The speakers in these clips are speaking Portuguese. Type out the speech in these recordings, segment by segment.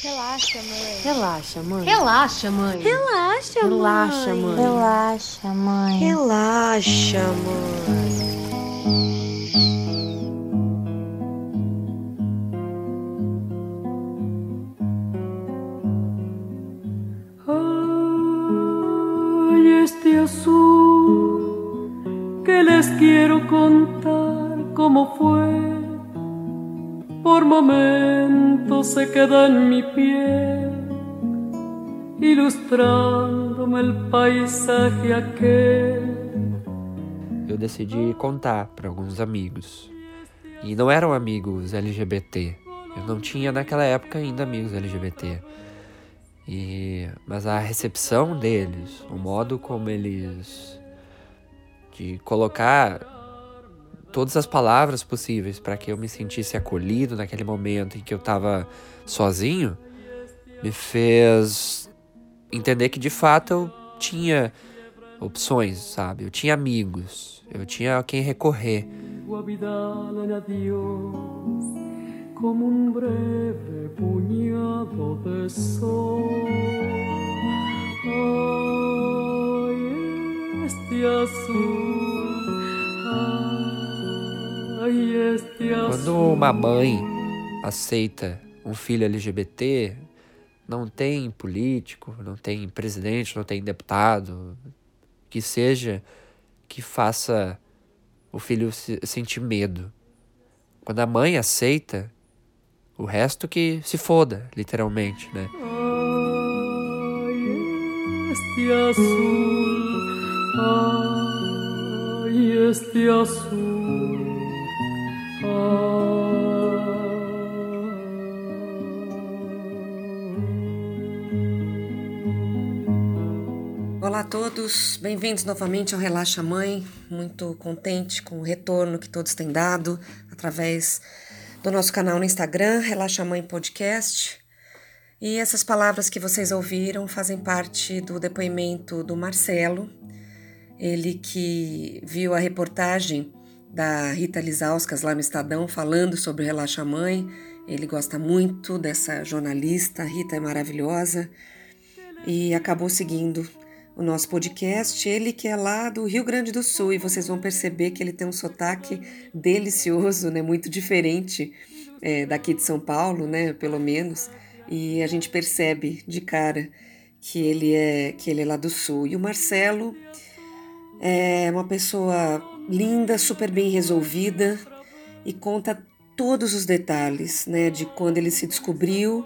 Relaxa, mãe. Relaxa, mãe. Relaxa, mãe. Relaxa, Relaxa, mãe. Relaxa, mãe. Relaxa, mãe. Ay, este azul que les quiero contar queda en mi piel, ilustrándome el paisaje aquel. eu decidi contar para alguns amigos. E não eram amigos LGBT. Eu não tinha naquela época ainda amigos LGBT. E mas a recepção deles, o modo como eles de colocar todas as palavras possíveis para que eu me sentisse acolhido naquele momento em que eu estava sozinho, me fez entender que de fato eu tinha opções, sabe? Eu tinha amigos, eu tinha a quem recorrer. Como Uma mãe aceita um filho LGBT, não tem político, não tem presidente, não tem deputado, que seja que faça o filho se- sentir medo. Quando a mãe aceita, o resto que se foda, literalmente, né? Ay, este azul, ay, este azul, Olá a todos, bem-vindos novamente ao Relaxa Mãe. Muito contente com o retorno que todos têm dado através do nosso canal no Instagram, Relaxa Mãe Podcast. E essas palavras que vocês ouviram fazem parte do depoimento do Marcelo, ele que viu a reportagem da Rita Lizauskas lá no Estadão falando sobre o Relaxa Mãe. Ele gosta muito dessa jornalista, a Rita é maravilhosa e acabou seguindo o nosso podcast. Ele que é lá do Rio Grande do Sul e vocês vão perceber que ele tem um sotaque delicioso, né? Muito diferente é, daqui de São Paulo, né? Pelo menos. E a gente percebe de cara que ele é que ele é lá do Sul. E o Marcelo é uma pessoa linda, super bem resolvida e conta todos os detalhes, né? De quando ele se descobriu.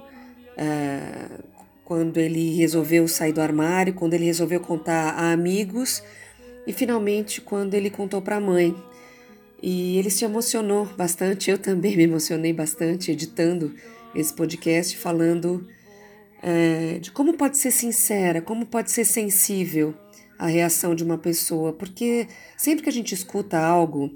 ah, quando ele resolveu sair do armário, quando ele resolveu contar a amigos e finalmente quando ele contou para a mãe. E ele se emocionou bastante, eu também me emocionei bastante editando esse podcast, falando é, de como pode ser sincera, como pode ser sensível a reação de uma pessoa, porque sempre que a gente escuta algo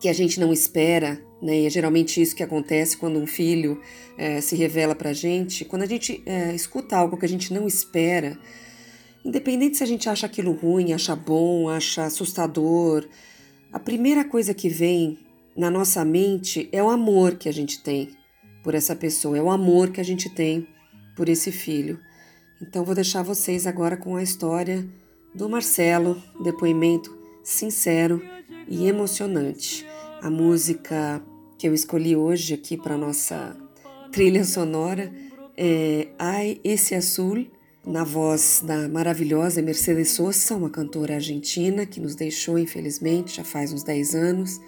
que a gente não espera, né? E é geralmente isso que acontece quando um filho eh, se revela pra gente. Quando a gente eh, escuta algo que a gente não espera, independente se a gente acha aquilo ruim, acha bom, acha assustador, a primeira coisa que vem na nossa mente é o amor que a gente tem por essa pessoa, é o amor que a gente tem por esse filho. Então vou deixar vocês agora com a história do Marcelo, depoimento sincero e emocionante. A música que eu escolhi hoje aqui para nossa trilha sonora é Ai Esse Azul, na voz da maravilhosa Mercedes Sosa, uma cantora argentina que nos deixou, infelizmente, já faz uns 10 anos.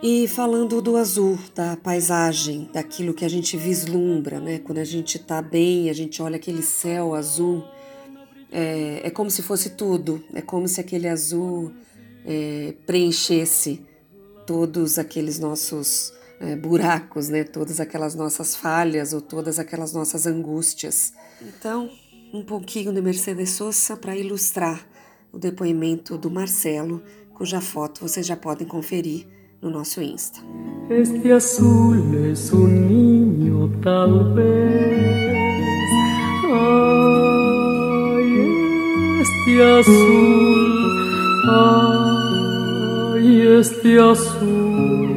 E falando do azul, da paisagem, daquilo que a gente vislumbra, né? Quando a gente tá bem, a gente olha aquele céu azul, é, é como se fosse tudo, é como se aquele azul é, preenchesse todos aqueles nossos é, buracos, né? Todas aquelas nossas falhas ou todas aquelas nossas angústias. Então, um pouquinho de Mercedes Sosa para ilustrar o depoimento do Marcelo, cuja foto vocês já podem conferir no nosso Insta. Este azul es un niño. Ay, este azul, ay, este azul,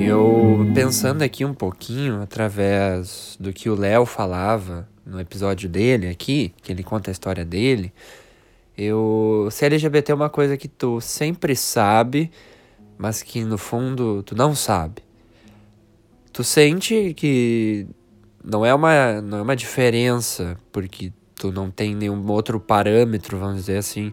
Eu pensando aqui um pouquinho através do que o Léo falava no episódio dele aqui, que ele conta a história dele, eu ser LGBT é uma coisa que tu sempre sabe, mas que no fundo tu não sabe. Tu sente que não é uma não é uma diferença porque tu não tem nenhum outro parâmetro, vamos dizer assim,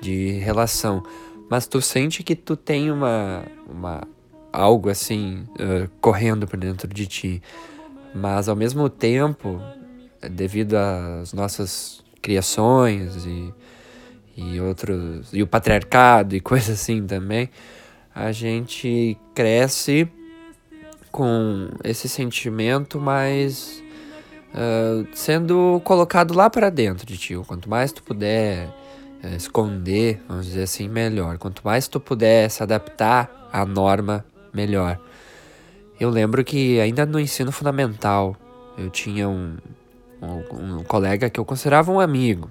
de relação, mas tu sente que tu tem uma uma algo assim uh, correndo por dentro de ti. Mas ao mesmo tempo, devido às nossas criações e, e outros e o patriarcado e coisas assim também, a gente cresce com esse sentimento mais uh, sendo colocado lá para dentro de ti. Quanto mais tu puder uh, esconder, vamos dizer assim, melhor. Quanto mais tu puder se adaptar à norma, melhor. Eu lembro que ainda no ensino fundamental eu tinha um, um, um colega que eu considerava um amigo.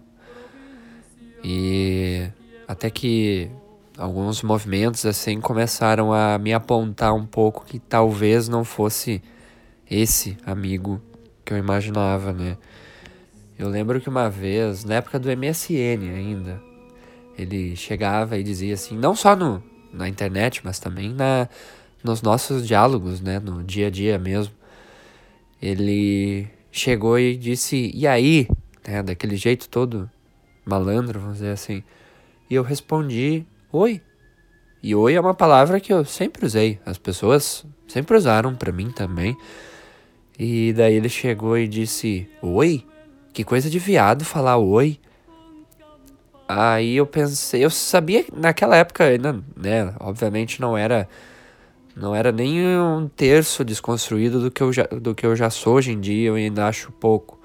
E até que alguns movimentos assim começaram a me apontar um pouco que talvez não fosse esse amigo que eu imaginava, né? Eu lembro que uma vez, na época do MSN ainda, ele chegava e dizia assim, não só no, na internet, mas também na, nos nossos diálogos, né, no dia a dia mesmo, ele chegou e disse: "E aí?", né, daquele jeito todo malandro, vamos dizer assim. E eu respondi: "Oi". E oi é uma palavra que eu sempre usei, as pessoas sempre usaram para mim também. E daí ele chegou e disse: "Oi? Que coisa de viado falar oi". Aí eu pensei, eu sabia que naquela época né, obviamente não era não era nem um terço desconstruído do que eu já, do que eu já sou hoje em dia, eu ainda acho pouco.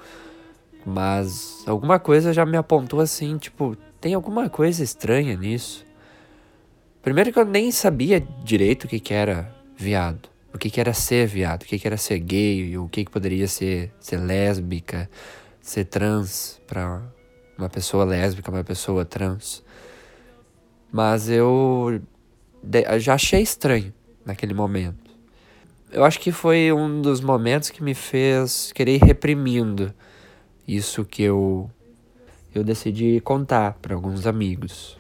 Mas alguma coisa já me apontou assim, tipo, tem alguma coisa estranha nisso. Primeiro que eu nem sabia direito o que, que era viado. O que, que era ser viado, o que, que era ser gay, o que, que poderia ser ser lésbica, ser trans para uma pessoa lésbica, uma pessoa trans. Mas eu já achei estranho naquele momento. Eu acho que foi um dos momentos que me fez querer ir reprimindo isso que eu eu decidi contar para alguns amigos.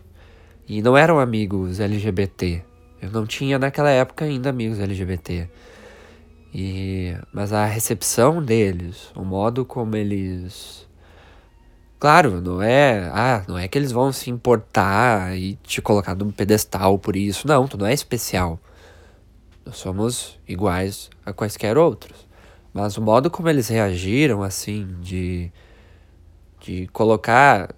E não eram amigos LGBT. Eu não tinha naquela época ainda amigos LGBT. E mas a recepção deles, o modo como eles Claro, não é, ah, não é que eles vão se importar e te colocar num pedestal por isso. Não, tu não é especial. Nós somos iguais a quaisquer outros. Mas o modo como eles reagiram, assim, de, de colocar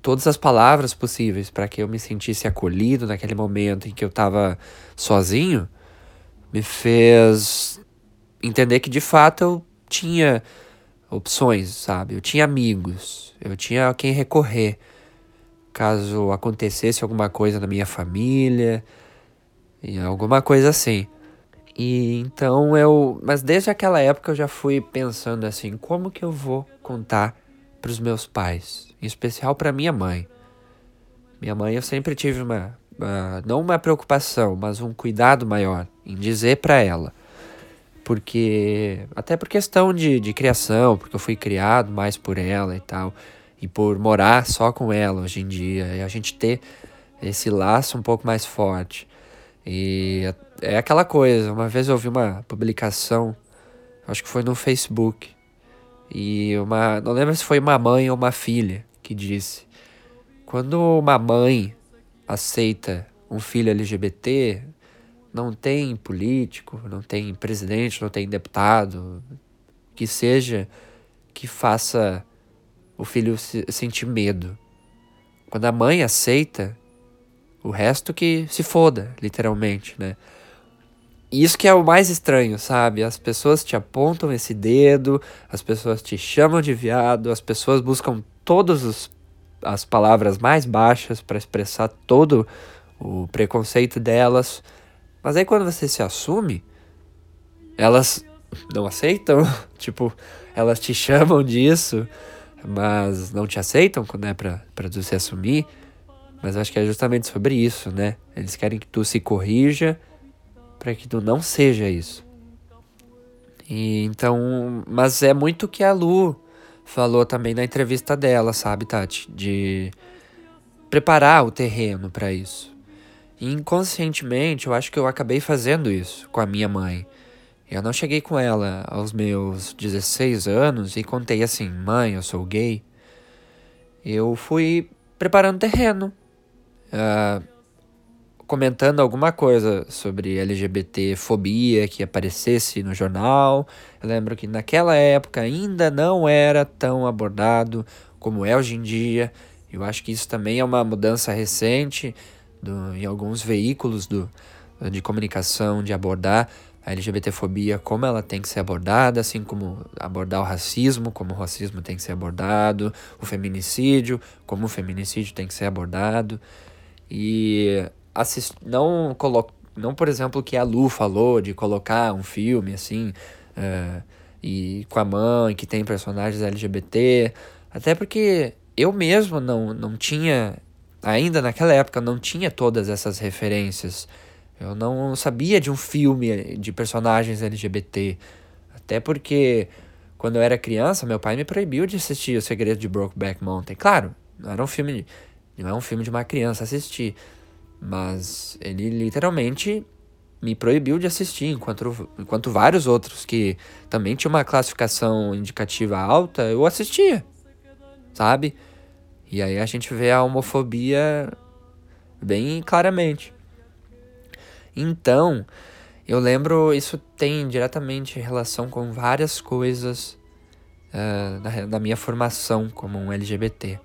todas as palavras possíveis para que eu me sentisse acolhido naquele momento em que eu estava sozinho, me fez entender que de fato eu tinha opções, sabe? Eu tinha amigos, eu tinha a quem recorrer caso acontecesse alguma coisa na minha família, alguma coisa assim. E então eu, mas desde aquela época eu já fui pensando assim, como que eu vou contar para os meus pais, em especial para minha mãe. Minha mãe eu sempre tive uma, uma, não uma preocupação, mas um cuidado maior em dizer para ela. Porque até por questão de, de criação, porque eu fui criado mais por ela e tal, e por morar só com ela hoje em dia, e a gente ter esse laço um pouco mais forte. E é aquela coisa, uma vez eu vi uma publicação, acho que foi no Facebook, e uma, não lembro se foi uma mãe ou uma filha que disse: quando uma mãe aceita um filho LGBT, não tem político, não tem presidente, não tem deputado, que seja que faça o filho se sentir medo. Quando a mãe aceita, o resto que se foda, literalmente, né? E isso que é o mais estranho, sabe? As pessoas te apontam esse dedo, as pessoas te chamam de viado, as pessoas buscam todas as palavras mais baixas para expressar todo o preconceito delas. Mas aí quando você se assume, elas não aceitam, tipo, elas te chamam disso, mas não te aceitam quando é pra tu se assumir. Mas acho que é justamente sobre isso, né? Eles querem que tu se corrija para que tu não seja isso. E então, mas é muito que a Lu falou também na entrevista dela, sabe, Tati, de preparar o terreno para isso. E inconscientemente, eu acho que eu acabei fazendo isso com a minha mãe. Eu não cheguei com ela aos meus 16 anos e contei assim: mãe, eu sou gay. Eu fui preparando terreno, uh, comentando alguma coisa sobre LGBT fobia que aparecesse no jornal. Eu lembro que naquela época ainda não era tão abordado como é hoje em dia. Eu acho que isso também é uma mudança recente do, em alguns veículos do, de comunicação de abordar a LGBTfobia como ela tem que ser abordada, assim como abordar o racismo, como o racismo tem que ser abordado, o feminicídio, como o feminicídio tem que ser abordado. E assist, não colo, não por exemplo que a Lu falou de colocar um filme assim uh, e com a mãe que tem personagens LGBT, até porque eu mesmo não, não tinha ainda naquela época não tinha todas essas referências. Eu não sabia de um filme de personagens LGBT. Até porque quando eu era criança, meu pai me proibiu de assistir O Segredo de Brokeback Mountain. Claro, não era um filme, não é um filme de uma criança assistir, mas ele literalmente me proibiu de assistir, enquanto, enquanto vários outros que também tinham uma classificação indicativa alta, eu assistia, sabe? E aí a gente vê a homofobia bem claramente. Então, eu lembro, isso tem diretamente relação com várias coisas uh, da, da, minha formação como um LGBT.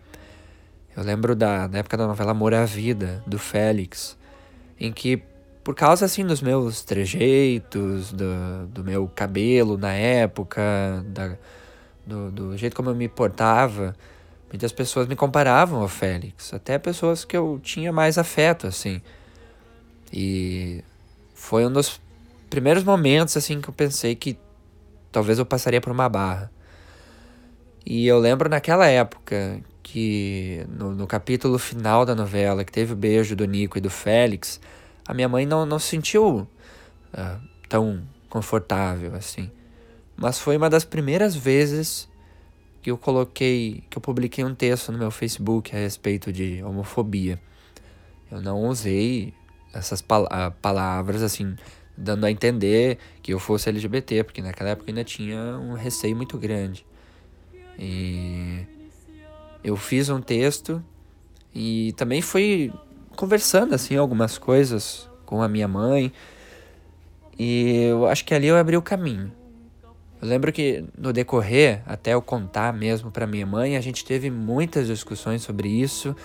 Eu lembro da, época da novela Amor à Vida, do Félix, em que, por causa assim dos meus trejeitos, do, do meu cabelo na época, da, do, do jeito como eu me portava, Muitas pessoas me comparavam ao Félix, até pessoas que eu tinha mais afeto, assim. E foi um dos primeiros momentos, assim, que eu pensei que talvez eu passaria por uma barra. E eu lembro naquela época que no, no capítulo final da novela, que teve o beijo do Nico e do Félix, a minha mãe não, não se sentiu uh, tão confortável assim. Mas foi uma das primeiras vezes que eu coloquei, que eu publiquei um texto no meu Facebook a respeito de homofobia. Eu não usei essas pal palavras assim, dando a entender que eu fosse LGBT, porque naquela época ainda tinha um receio muito grande. E eu fiz um texto e também fui conversando assim algumas coisas com a minha mãe. E eu acho que ali eu abri o caminho. Eu lembro que no decorrer, até eu contar mesmo para minha mãe, a gente teve muitas discussões sobre isso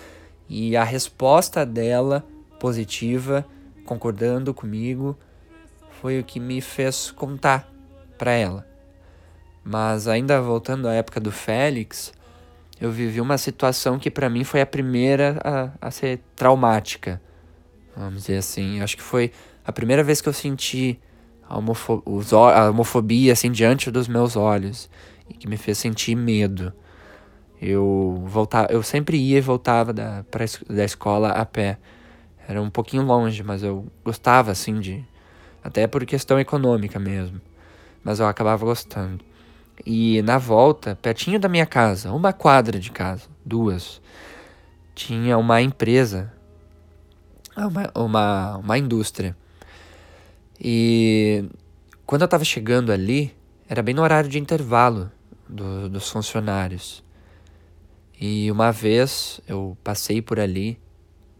e a resposta dela, positiva, concordando comigo, foi o que me fez contar para ela. Mas ainda voltando à época do Félix, eu vivi uma situação que para mim foi a primeira a, a ser traumática. Vamos dizer assim. Acho que foi a primeira vez que eu senti a, homofo a homofobia assim diante dos meus olhos e que me fez sentir medo. Eu voltava, eu sempre ia e voltava da, pra, da escola a pé. Era um pouquinho longe, mas eu gostava assim de até por questão econômica mesmo. Mas eu acabava gostando. E na volta, pertinho da minha casa, uma quadra de casa, duas, tinha uma empresa, uma, uma, uma indústria e quando eu estava chegando ali, era bem no horário de intervalo do, dos funcionários. E uma vez eu passei por ali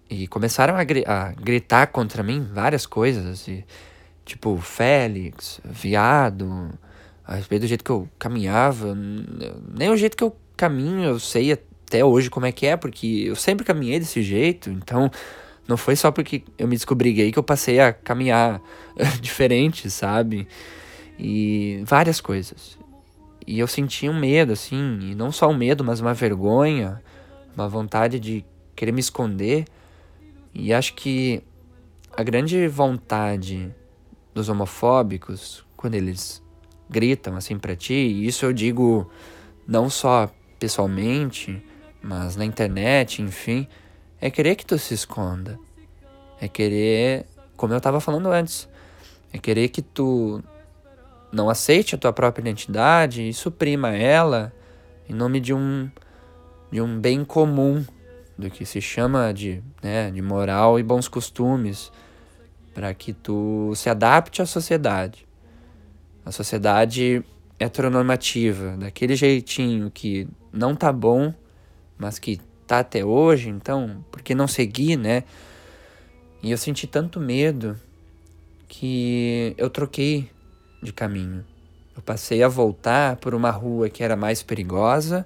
e começaram a, gri a gritar contra mim várias coisas. E, tipo, Félix, viado, a respeito do jeito que eu caminhava. Nem o jeito que eu caminho eu sei até hoje como é que é, porque eu sempre caminhei desse jeito. Então não foi só porque eu me descobri gay que eu passei a caminhar diferente, sabe? E várias coisas. E eu sentia um medo, assim, e não só um medo, mas uma vergonha, uma vontade de querer me esconder. E acho que a grande vontade dos homofóbicos, quando eles gritam assim para ti, e isso eu digo não só pessoalmente, mas na internet, enfim, é querer que tu se esconda. É querer, como eu tava falando antes, é querer que tu não aceite a tua própria identidade e suprima ela em nome de um de um bem comum do que se chama de, né, de moral e bons costumes para que tu se adapte à sociedade. A sociedade heteronormativa, daquele jeitinho que não tá bom, mas que tá até hoje, então, por que não seguir, né? E eu senti tanto medo que eu troquei de caminho. Eu passei a voltar por uma rua que era mais perigosa,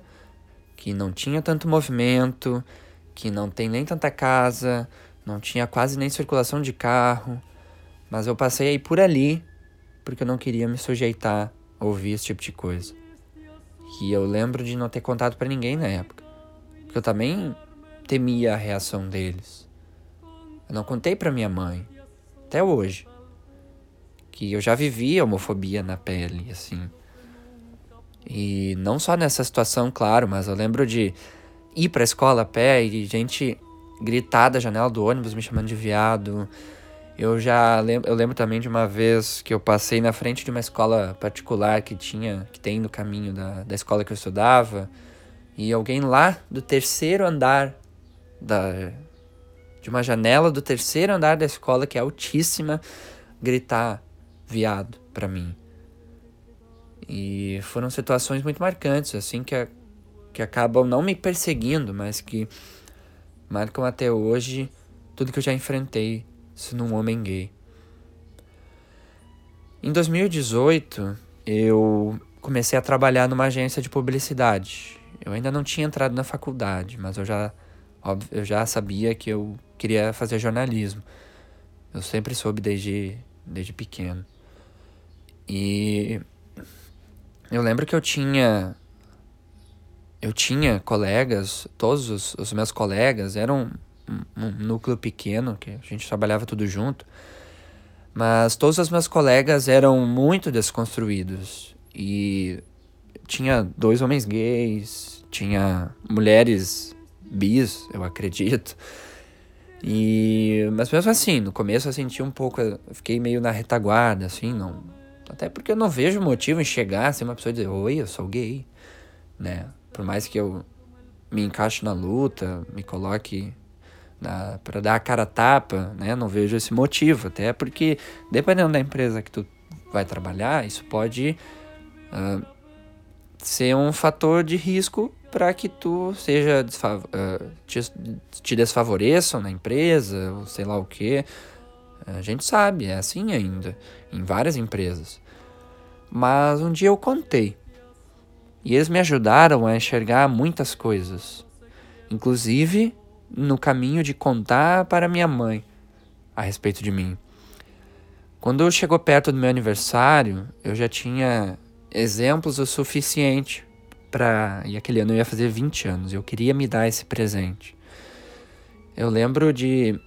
que não tinha tanto movimento, que não tem nem tanta casa, não tinha quase nem circulação de carro, mas eu passei aí por ali porque eu não queria me sujeitar a ouvir esse tipo de coisa. E eu lembro de não ter contado para ninguém na época, porque eu também temia a reação deles. Eu não contei para minha mãe, até hoje, que eu já vivia homofobia na pele, assim. E não só nessa situação, claro, mas eu lembro de ir pra escola a pé e gente gritar da janela do ônibus me chamando de viado. Eu já lembro, eu lembro também de uma vez que eu passei na frente de uma escola particular que tinha, que tem no caminho da, da escola que eu estudava, e alguém lá do terceiro andar da de uma janela do terceiro andar da escola que é altíssima gritar viado para mim. E foram situações muito marcantes, assim, que, que acabam não me perseguindo, mas que marcam até hoje tudo que eu já enfrentei sendo um homem gay. Em 2018, eu comecei a trabalhar numa agência de publicidade. Eu ainda não tinha entrado na faculdade, mas eu já, óbvio, eu já sabia que eu queria fazer jornalismo. Eu sempre soube desde, desde pequeno. E eu lembro que eu tinha. Eu tinha colegas, todos os, os meus colegas eram um, núcleo pequeno, que a gente trabalhava tudo junto. Mas todos os meus colegas eram muito desconstruídos. E tinha dois homens gays, tinha mulheres bis, eu acredito. E mas mesmo assim, no começo eu senti um pouco, eu fiquei meio na retaguarda assim, não até porque eu não vejo motivo em chegar assim uma pessoa e dizer: "Oi, eu sou gay", né? Por mais que eu me encaixe na luta, me coloque para dar a cara a tapa, né? Não vejo esse motivo, até porque dependendo da empresa que tu vai trabalhar, isso pode uh, ser um fator de risco para que tu seja uh, te, te desfavoreçam na empresa, ou sei lá o que. A gente sabe, é assim ainda, em várias empresas. Mas um dia eu contei. E eles me ajudaram a enxergar muitas coisas. Inclusive no caminho de contar para minha mãe a respeito de mim. Quando chegou perto do meu aniversário, eu já tinha exemplos o suficiente para. E aquele ano eu ia fazer 20 anos, eu queria me dar esse presente. Eu lembro de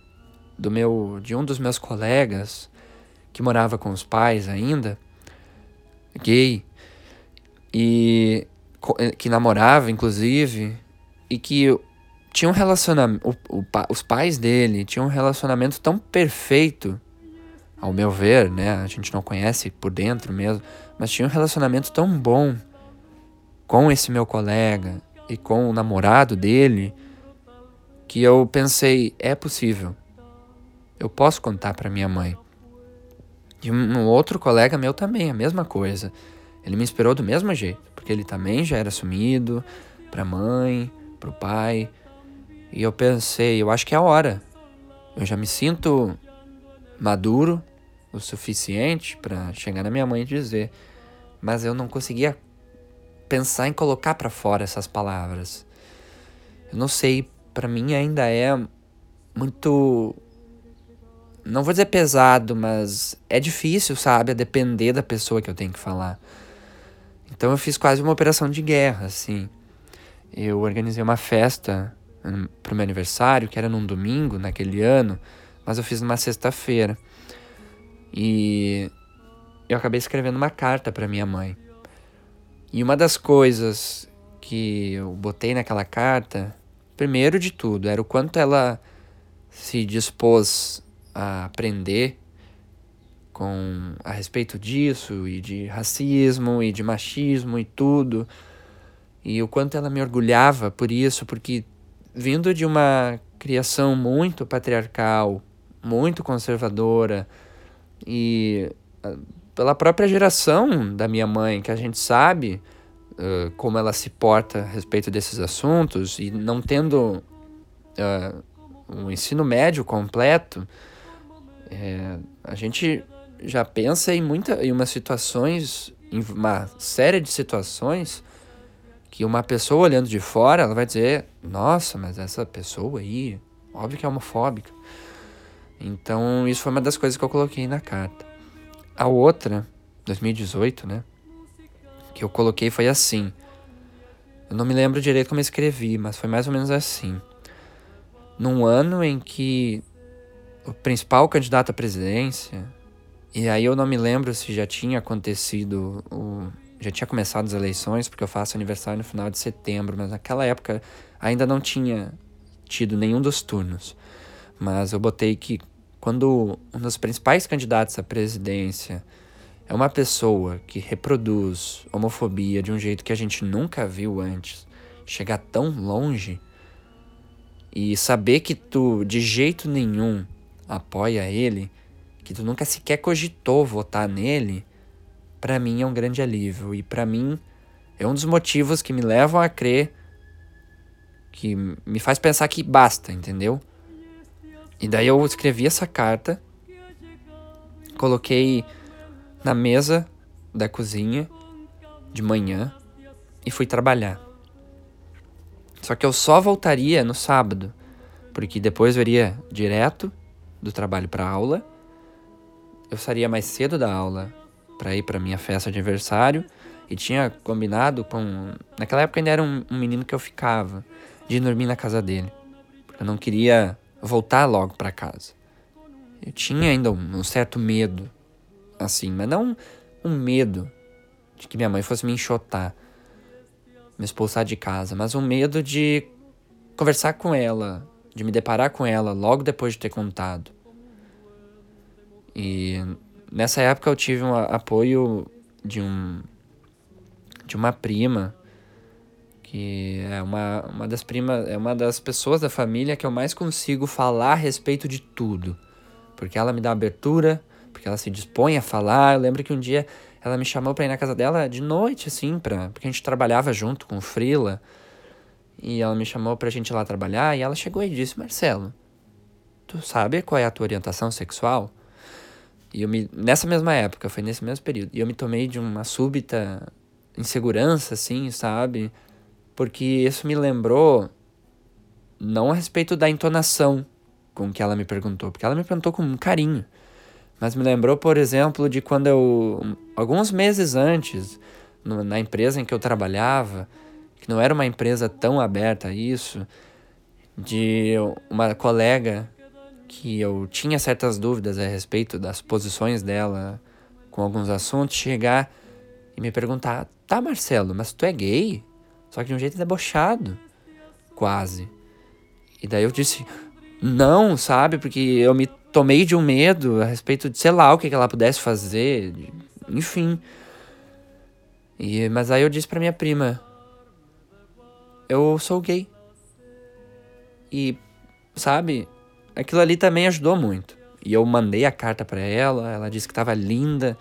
do meu de um dos meus colegas que morava com os pais ainda, gay, e que namorava inclusive, e que tinha um relacionamento. Os pais dele tinham um relacionamento tão perfeito, ao meu ver, né? A gente não conhece por dentro mesmo, mas tinha um relacionamento tão bom com esse meu colega e com o namorado dele que eu pensei: é possível. Eu posso contar para minha mãe. E um outro colega meu também, a mesma coisa. Ele me inspirou do mesmo jeito, porque ele também já era sumido para mãe, para o pai. E eu pensei, eu acho que é a hora. Eu já me sinto maduro o suficiente para chegar na minha mãe e dizer, mas eu não conseguia pensar em colocar para fora essas palavras. Eu não sei, para mim ainda é muito não vou dizer pesado, mas é difícil, sabe, a depender da pessoa que eu tenho que falar. Então eu fiz quase uma operação de guerra, assim. Eu organizei uma festa pro meu aniversário, que era num domingo naquele ano, mas eu fiz numa sexta-feira. E eu acabei escrevendo uma carta para minha mãe. E uma das coisas que eu botei naquela carta, primeiro de tudo, era o quanto ela se dispôs a aprender com a respeito disso e de racismo e de machismo e tudo. E o quanto ela me orgulhava por isso, porque vindo de uma criação muito patriarcal, muito conservadora e uh, pela própria geração da minha mãe, que a gente sabe uh, como ela se porta a respeito desses assuntos e não tendo uh, um ensino médio completo, é, a gente já pensa em muita em umas situações, em uma série de situações que uma pessoa olhando de fora, ela vai dizer: "Nossa, mas essa pessoa aí, óbvio que é homofóbica". Então, isso foi uma das coisas que eu coloquei na carta. A outra, 2018, né, que eu coloquei foi assim. Eu não me lembro direito como eu escrevi, mas foi mais ou menos assim. Num ano em que o principal candidato à presidência, e aí eu não me lembro se já tinha acontecido o já tinha começado as eleições, porque eu faço aniversário no final de setembro, mas naquela época ainda não tinha tido nenhum dos turnos. Mas eu botei que quando um dos principais candidatos à presidência é uma pessoa que reproduz homofobia de um jeito que a gente nunca viu antes, chegar tão longe e saber que tu de jeito nenhum apoia ele, que tu nunca sequer cogitou votar nele, para mim é um grande alívio e para mim é um dos motivos que me levam a crer que me faz pensar que basta, entendeu? E daí eu escrevi essa carta, coloquei na mesa da cozinha de manhã e fui trabalhar. Só que eu só voltaria no sábado, porque depois eu iria direto do trabalho para aula. Eu sairia mais cedo da aula para ir para minha festa de aniversário e tinha combinado com. Naquela época ainda era um, um menino que eu ficava, de dormir na casa dele. Porque eu não queria voltar logo para casa. Eu tinha ainda um, um, certo medo, assim, mas não um medo de que minha mãe fosse me enxotar, me expulsar de casa, mas um medo de conversar com ela, de me deparar com ela logo depois de ter contado. E nessa época eu tive um apoio de um de uma prima que é uma, uma das primas é uma das pessoas da família que eu mais consigo falar a respeito de tudo. Porque ela me dá abertura porque ela se dispõe a falar. Eu lembro que um dia ela me chamou para ir na casa dela de noite assim para porque a gente trabalhava junto com o Frila. E ela me chamou pra gente ir lá trabalhar e ela chegou e disse Marcelo tu sabe qual é a tua orientação sexual e eu me. Nessa mesma época, foi nesse mesmo período. E eu me tomei de uma súbita insegurança, assim, sabe? Porque isso me lembrou. Não a respeito da entonação com que ela me perguntou, porque ela me perguntou com carinho. Mas me lembrou, por exemplo, de quando eu. Alguns meses antes, no, na empresa em que eu trabalhava, que não era uma empresa tão aberta a isso, de uma colega que eu tinha certas dúvidas a respeito das posições dela com alguns assuntos, chegar e me perguntar: tá, Marcelo, mas tu é gay? Só que de um jeito debochado, quase. E daí eu disse: não, sabe, porque eu me tomei de um medo a respeito de sei lá o que, que ela pudesse fazer, enfim. E, mas aí eu disse pra minha prima: eu sou gay. E, sabe, aquilo ali também ajudou muito. E eu mandei a carta para ela, ela disse que estava linda,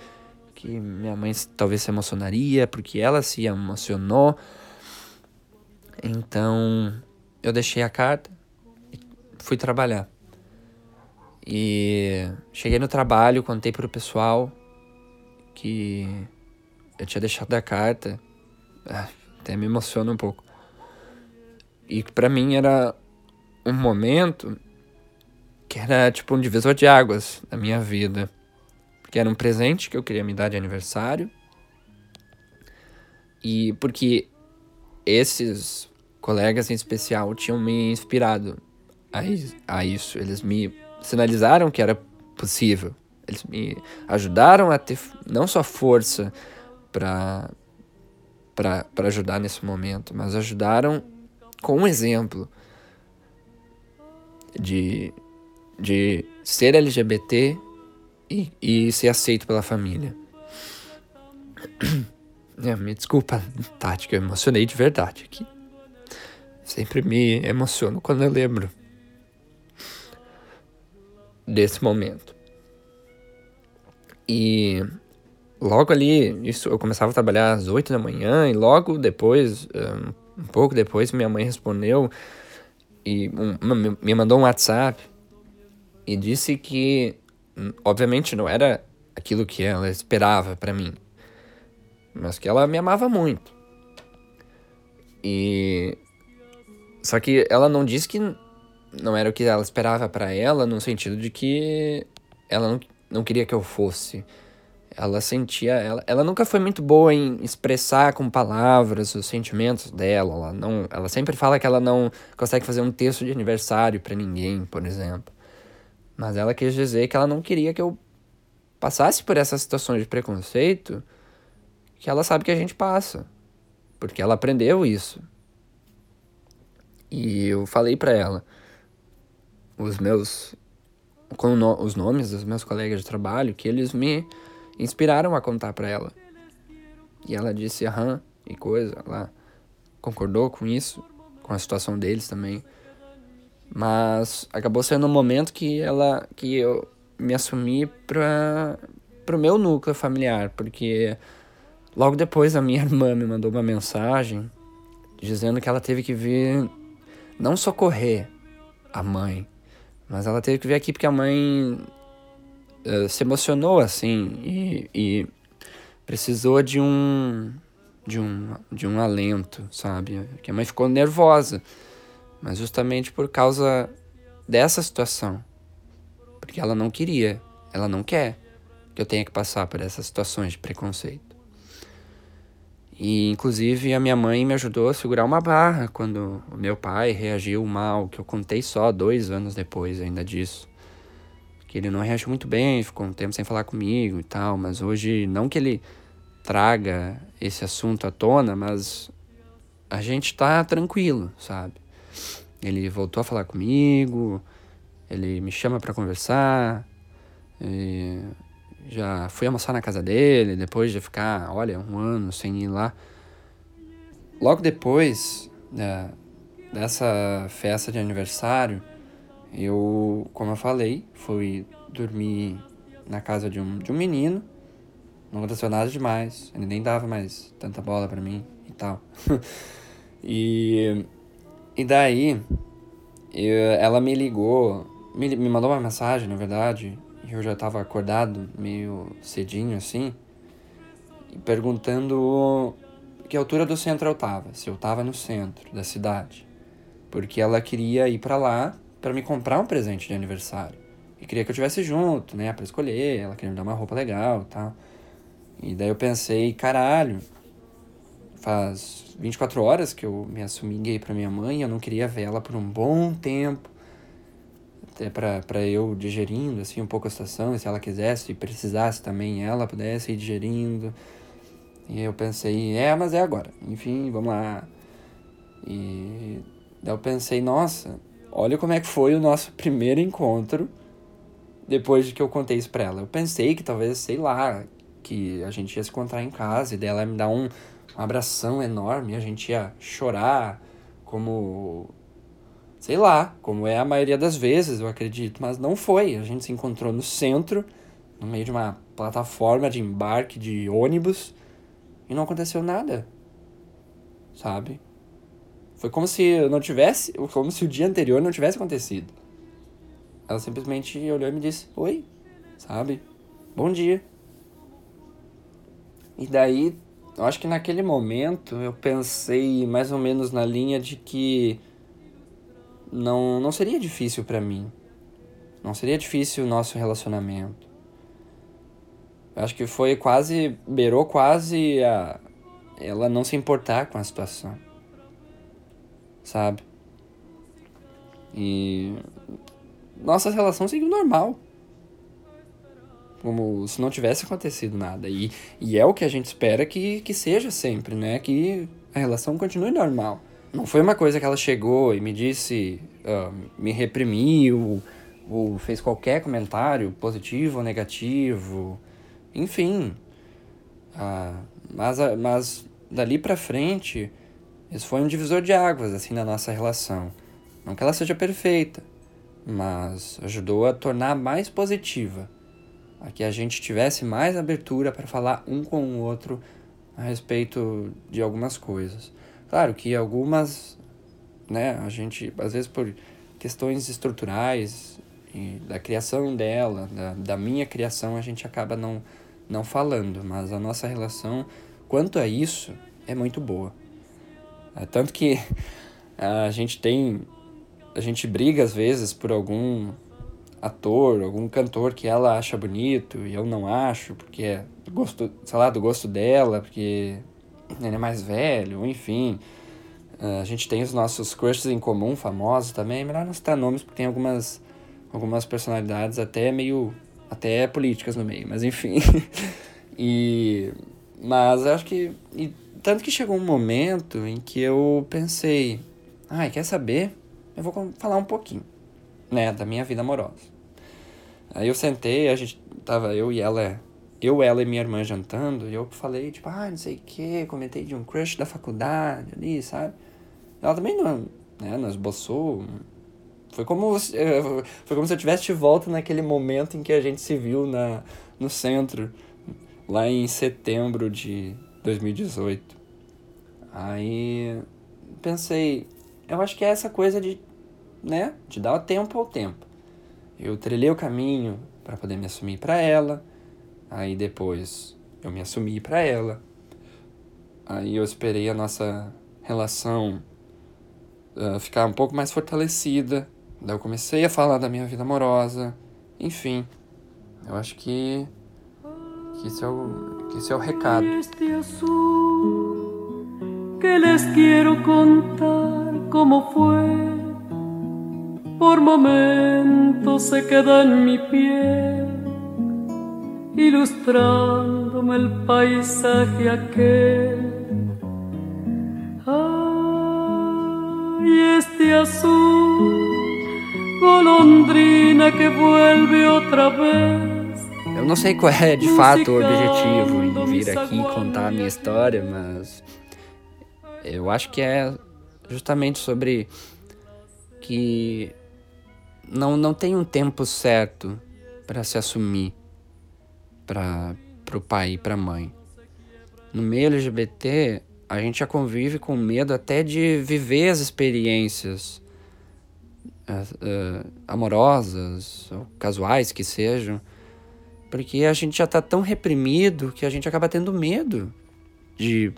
que minha mãe talvez se emocionaria, porque ela se emocionou. Então, eu deixei a carta e fui trabalhar. E cheguei no trabalho, contei pro pessoal que eu tinha deixado a carta. Ah, até me emociona um pouco. E para mim era um momento que era tipo um divisor de águas na minha vida. Porque era um presente que eu queria me dar de aniversário. E porque esses colegas em especial tinham me inspirado a, a isso. Eles me sinalizaram que era possível. Eles me ajudaram a ter não só força para para ajudar nesse momento, mas ajudaram com um exemplo de de ser LGBT e, e ser aceito pela família. É, me desculpa, Tati, que eu emocionei de verdade aqui. Sempre me emociono quando eu lembro desse momento. E logo ali, isso eu começava a trabalhar às 8 da manhã e logo depois, um pouco depois, minha mãe respondeu e um, me mandou um WhatsApp e disse que hum, obviamente não era aquilo que ela esperava para mim, mas que ela me amava muito. E só que ela não disse que não era o que ela esperava para ela, no sentido de que ela não, não queria que eu fosse. Ela sentia, ela, ela nunca foi muito boa em expressar com palavras os sentimentos dela. Ela, não, ela sempre fala que ela não consegue fazer um texto de aniversário para ninguém, por exemplo. Mas ela quis dizer que ela não queria que eu passasse por essa situação de preconceito que ela sabe que a gente passa. Porque ela aprendeu isso. E eu falei para ela os meus com no, os nomes dos meus colegas de trabalho que eles me inspiraram a contar para ela. E ela disse aham e coisa, ela concordou com isso, com a situação deles também. Mas acabou sendo um momento que ela que eu me assumi para pro meu núcleo familiar, porque logo depois a minha irmã me mandou uma mensagem dizendo que ela teve que vir não socorrer a mãe, mas ela teve que vir aqui porque a mãe uh, se emocionou assim e, e, precisou de um de um de um alento, sabe? Que a mãe ficou nervosa, mas justamente por causa dessa situação, porque ela não queria, ela não quer que eu tenha que passar por essas situações de preconceito. E inclusive a minha mãe me ajudou a segurar uma barra quando o meu pai reagiu mal, que eu contei só dois anos depois ainda disso. Que ele não reagiu muito bem, ficou um tempo sem falar comigo e tal, mas hoje não que ele traga esse assunto à tona, mas a gente tá tranquilo, sabe? Ele voltou a falar comigo, ele me chama para conversar, já fui almoçar na casa dele, depois de ficar, olha, um ano sem ir lá. Logo depois né, dessa festa de aniversário, eu, como eu falei, fui dormir na casa de um, de um menino. Não aconteceu nada demais, ele nem dava mais tanta bola para mim e tal. e, e daí, eu, ela me ligou, me, me mandou uma mensagem, na verdade, eu já estava acordado meio cedinho assim, e perguntando que altura do centro eu estava, se eu estava no centro da cidade, porque ela queria ir para lá para me comprar um presente de aniversário e queria que eu tivesse junto, né, para escolher, ela queria me dar uma roupa legal, e tal. E daí eu pensei, caralho, faz 24 horas que eu me assumi gay para minha mãe, eu não queria ver ela por um bom tempo até para eu digerindo assim um pouco a situação, e se ela quisesse e precisasse também ela pudesse ir digerindo. E eu pensei, é, mas é agora. Enfim, vamos lá. E daí eu pensei, nossa, olha como é que foi o nosso primeiro encontro depois de que eu contei isso pra ela. Eu pensei que talvez, sei lá, que a gente ia se encontrar em casa e dela me dar um, um abração enorme, a gente ia chorar como sei lá, como é a maioria das vezes, eu acredito, mas não foi. A gente se encontrou no centro, no meio de uma plataforma de embarque de ônibus, e não aconteceu nada. Sabe? Foi como se não tivesse, como se o dia anterior não tivesse acontecido. Ela simplesmente olhou e me disse: "Oi", sabe? "Bom dia". E daí, eu acho que naquele momento eu pensei mais ou menos na linha de que não, não seria difícil para mim. Não seria difícil o nosso relacionamento. Eu acho que foi quase. beirou quase a. ela não se importar com a situação. Sabe? E. Nossa relação seguiu normal. Como se não tivesse acontecido nada. E, e é o que a gente espera que, que seja sempre, né? Que a relação continue normal. Não foi uma coisa que ela chegou e me disse, uh, me reprimiu, ou fez qualquer comentário, positivo ou negativo, enfim. Ah, mas, mas dali pra frente, isso foi um divisor de águas, assim, na nossa relação. Não que ela seja perfeita, mas ajudou a tornar mais positiva, a que a gente tivesse mais abertura para falar um com o outro a respeito de algumas coisas. Claro que algumas, né, a gente, às vezes por questões estruturais da criação dela, da, da minha criação, a gente acaba não, não falando, mas a nossa relação quanto a isso é muito boa. É, tanto que a gente tem a gente briga às vezes por algum ator, algum cantor que ela acha bonito e eu não acho, porque é do gosto, sei lá, do gosto dela, porque ele é mais velho, enfim. A gente tem os nossos crushes em comum, famosos também. É melhor não citar nomes, porque tem algumas, algumas personalidades até meio. até políticas no meio, mas enfim. e. Mas acho que. E, tanto que chegou um momento em que eu pensei. Ai, quer saber? eu vou falar um pouquinho, né, da minha vida amorosa. Aí eu sentei, a gente tava eu e ela, eu, ela e minha irmã jantando, e eu falei, tipo, ah, não sei o que, comentei de um crush da faculdade ali, sabe? Ela também não, né, não esboçou. Foi como, foi como se eu tivesse de volta naquele momento em que a gente se viu na, no centro, lá em setembro de 2018. Aí pensei, eu acho que é essa coisa de, né, de dar tempo ao tempo. Eu trilhei o caminho para poder me assumir para ela, aí depois eu me assumi para ela, aí eu esperei a nossa relação uh, ficar um pouco mais fortalecida, daí eu comecei a falar da minha vida amorosa, enfim, eu acho que, que, esse, é o, que é o recado. que les quiero contar como fue. Por momentos se queda en mi piel, ilustrándome el paisaje aquel. Ay, este azul, golondrina que vuelve outra vez. Eu não sei qual é de fato o objetivo em vir aqui contar a minha história, mas eu acho que é justamente sobre que não, não tem um tempo certo para se assumir para o pai e para a mãe. No meio LGBT, a gente já convive com medo até de viver as experiências uh, amorosas ou casuais que sejam, porque a gente já está tão reprimido que a gente acaba tendo medo de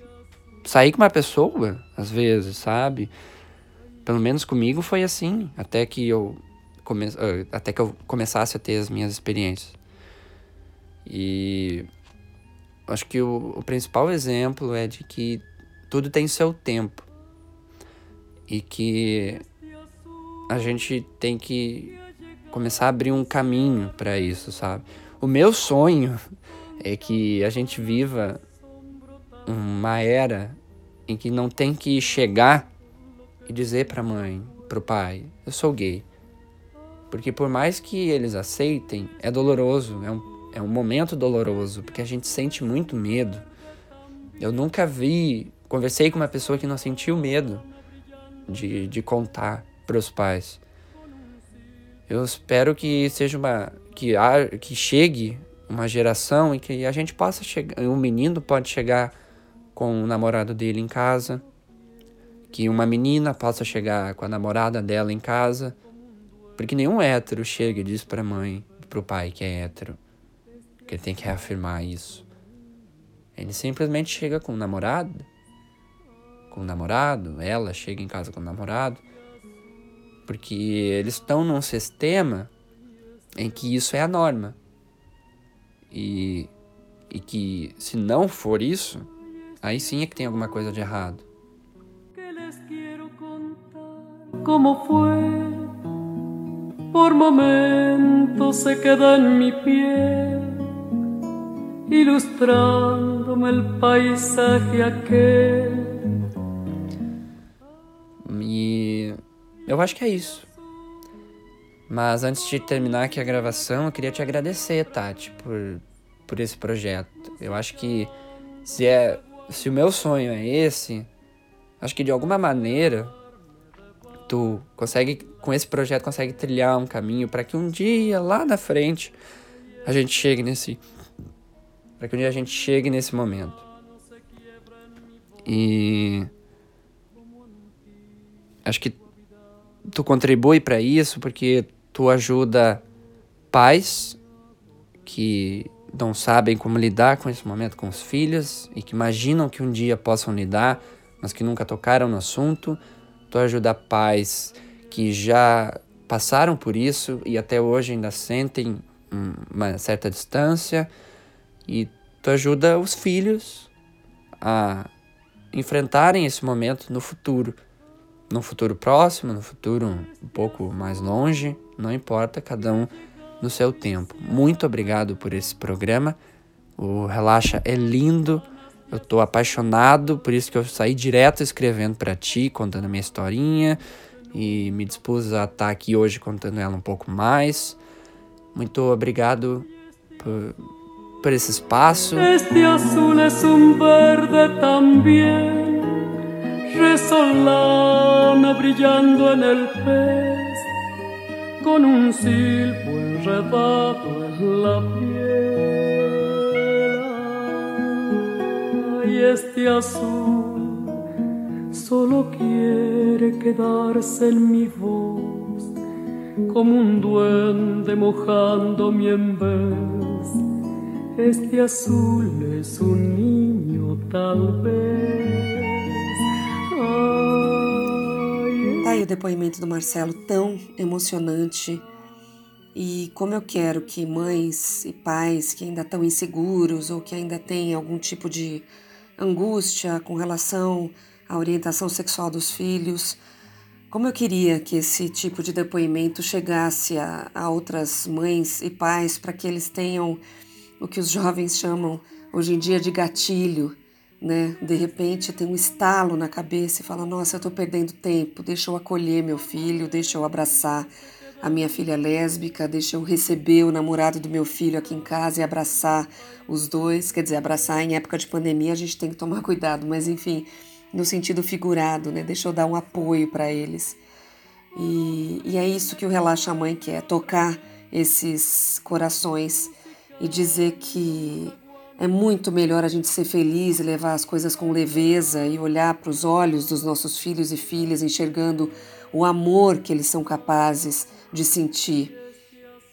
sair com uma pessoa, às vezes, sabe? Pelo menos comigo foi assim, até que eu come... Ah, até que eu começasse a ter as minhas experiências. E acho que o, o principal exemplo é de que tudo tem seu tempo e que a gente tem que começar a abrir um caminho para isso, sabe? O meu sonho é que a gente viva uma era em que não tem que chegar e dizer para mãe, para o pai, eu sou gay. Porque por mais que eles aceitem, é doloroso, é um, é um momento doloroso, porque a gente sente muito medo. Eu nunca vi, conversei com uma pessoa que não sentiu medo de, de contar para os pais. Eu espero que seja uma que, que chegue uma geração em que a gente possa chegar, um menino pode chegar com o namorado dele em casa, que uma menina possa chegar com a namorada dela em casa, porque nenhum hétero chega e diz para a mãe, para o pai que é hétero, que ele tem que reafirmar isso. Ele simplesmente chega com o namorado, com o namorado, ela chega em casa com o namorado, porque eles estão num sistema em que isso é a norma. E, e que se não for isso, Aí sim é que tem alguma coisa de errado. Como foi, por momentos se queda en mi piel, ilustrándome el paisaje aquel. E eu acho que é isso. Mas antes de terminar aqui a gravação, eu queria te agradecer, Tati, por, por esse projeto. Eu acho que se é se o meu sonho é esse, acho que de alguma maneira tu consegue com esse projeto consegue trilhar um caminho para que um dia lá na frente a gente chegue nesse para que um dia a gente chegue nesse momento. E acho que tu contribui para isso porque tu ajuda pais que não sabem como lidar com esse momento com os filhos e que imaginam que um dia possam lidar, mas que nunca tocaram no assunto. Tu ajuda pais que já passaram por isso e até hoje ainda sentem uma certa distância e tu ajuda os filhos a enfrentarem esse momento no futuro, no futuro próximo, no futuro um pouco mais longe, não importa, cada um no seu tempo. Muito obrigado por esse programa. O Relaxa é lindo. Eu tô apaixonado, por isso que eu saí direto escrevendo para ti, contando a minha historinha e me dispus a estar tá aqui hoje contando ela um pouco mais. Muito obrigado por, por esse espaço. Este azul es un verde también, resolana brillando en el pez, con un silbo enredado en la piel. Este azul solo quiere quedarse en mi voz, como un duende mojándome en vez. Este azul es un niño tal vez. Ay, Tá aí o depoimento do Marcelo tão emocionante. E como eu quero que mães e pais que ainda estão inseguros ou que ainda têm algum tipo de angústia com relação à orientação sexual dos filhos, como eu queria que esse tipo de depoimento chegasse a, a outras mães e pais para que eles tenham o que os jovens chamam hoje em dia de gatilho, né? De repente tem um estalo na cabeça e fala: Nossa, eu tô perdendo tempo, deixa eu acolher meu filho, deixa eu abraçar a minha filha lésbica, deixa eu receber o namorado do meu filho aqui em casa e abraçar os dois. Quer dizer, abraçar em época de pandemia a gente tem que tomar cuidado, mas enfim, no sentido figurado, né? Deixa eu dar um apoio para eles. E, e é isso que o Relaxa Mãe quer: tocar esses corações e dizer que é muito melhor a gente ser feliz levar as coisas com leveza e olhar para os olhos dos nossos filhos e filhas, enxergando o amor que eles são capazes de sentir,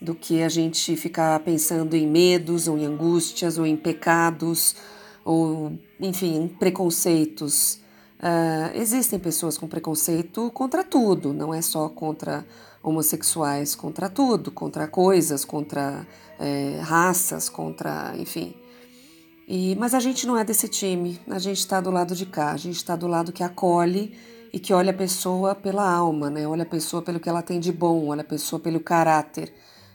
do que a gente ficar pensando em medos ou em angústias ou em pecados ou, enfim, em preconceitos. Uh, existem pessoas com preconceito contra tudo, não é só contra homossexuais, contra tudo, contra coisas, contra é, raças, contra, enfim. E, mas a gente não é desse time, a gente está do lado de cá, a gente está do lado que acolhe e que olha a pessoa pela alma, né? olha a pessoa pelo que ela tem de bom, olha a pessoa pelo caráter.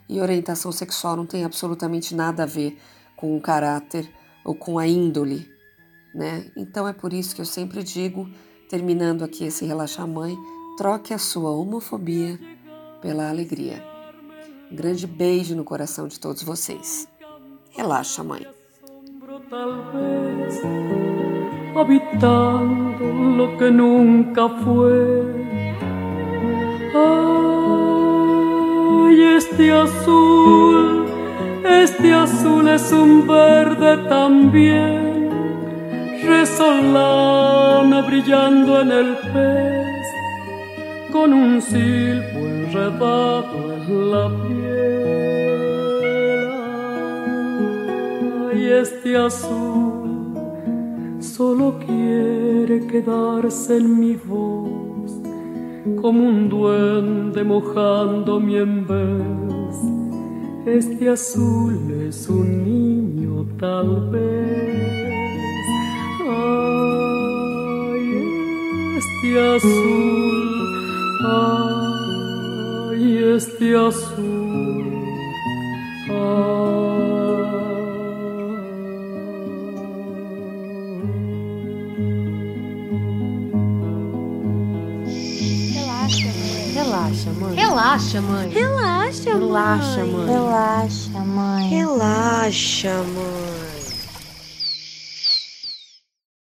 E orientação sexual não tem absolutamente nada a ver com o caráter ou com a índole. Né? Então é por isso que eu sempre digo, terminando aqui esse Relaxa Mãe, troque a sua homofobia pela alegria. Um grande beijo no coração de todos vocês. Relaxa, mãe. tal vez, habitando lo que nunca fue. Ay, este azul, este azul es un verde también, resolana brillando en el pez, con un silbo enredado en la piel. Ay, este azul solo quiere quedarse en mi voz, como un duende mojándome en vez. Este azul es un niño tal vez. Ay, este azul, ay, este azul. Relaxa, Relaxa, mãe. Relaxa. Mãe. Relaxa, mãe. Relaxa, mãe. Relaxa, mãe.